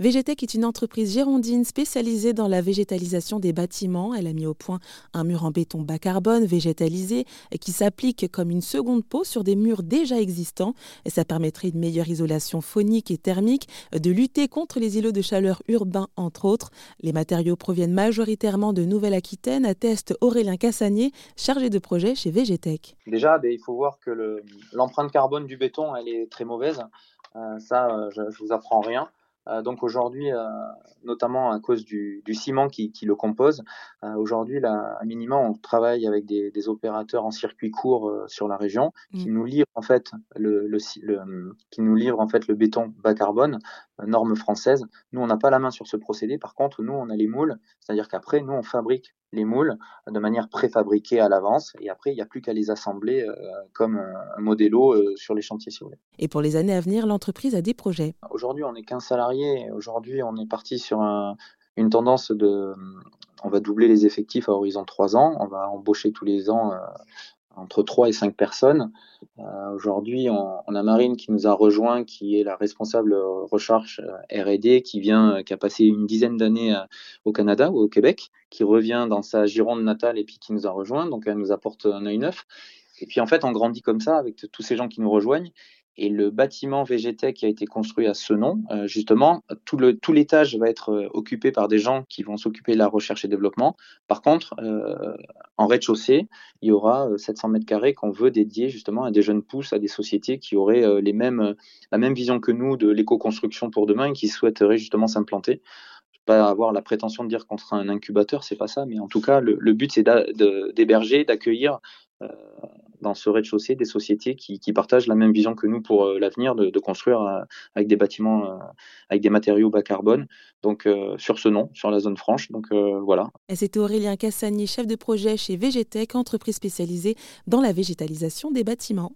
Végétech est une entreprise girondine spécialisée dans la végétalisation des bâtiments. Elle a mis au point un mur en béton bas carbone végétalisé qui s'applique comme une seconde peau sur des murs déjà existants. Et ça permettrait une meilleure isolation phonique et thermique, de lutter contre les îlots de chaleur urbains entre autres. Les matériaux proviennent majoritairement de Nouvelle-Aquitaine, atteste Aurélien Cassanier, chargé de projet chez Végétech. Déjà, ben, il faut voir que l'empreinte carbone du béton, elle est très mauvaise. Euh, ça, euh, je, ne vous apprends rien. Euh, donc aujourd'hui, notamment à cause du, ciment qui, le compose, aujourd'hui, à minima, on travaille avec des, opérateurs en circuit court sur la région qui mmh. nous livrent en fait le, qui nous livrent en fait le béton bas carbone, norme française. Nous, on n'a pas la main sur ce procédé. Par contre, nous, on a les moules, c'est-à-dire qu'après, nous, on fabrique les moules de manière préfabriquée à l'avance et après il n'y a plus qu'à les assembler euh, comme un modélo euh, sur les chantiers si vous voulez. Et pour les années à venir, l'entreprise a des projets. Aujourd'hui on est 15 salariés, aujourd'hui on est parti sur une tendance de on va doubler les effectifs à horizon 3 ans, on va embaucher tous les ans euh, entre 3 et 5 personnes. Euh, aujourd'hui, on, a Marine qui nous a rejoint, qui est la responsable recherche euh, R&D, qui vient, euh, qui a passé une dizaine d'années au Canada ou au Québec, qui revient dans sa Gironde natale et puis qui nous a rejoint. Donc, elle nous apporte un œil neuf. Et puis, en fait, on grandit comme ça avec tous ces gens qui nous rejoignent. Et le bâtiment VGTech qui a été construit à ce nom, euh, justement, tout, l'étage va être euh, occupé par des gens qui vont s'occuper de la recherche et développement. Par contre, euh, en rez-de-chaussée, il y aura 700 mètres carrés qu'on veut dédier justement à des jeunes pousses, à des sociétés qui auraient la même vision que nous de l'éco-construction pour demain et qui souhaiteraient justement s'implanter pas avoir la prétention de dire qu'on sera un incubateur, c'est pas ça, mais en tout cas, le, but c'est d'héberger, d'accueillir dans ce rez-de-chaussée des sociétés qui, partagent la même vision que nous pour euh, l'avenir de, construire euh, avec des bâtiments euh, avec des matériaux bas carbone. Donc sur ce nom, sur la zone franche. Donc voilà. C'était Aurélien Cassani, chef de projet chez Végétech, entreprise spécialisée dans la végétalisation des bâtiments.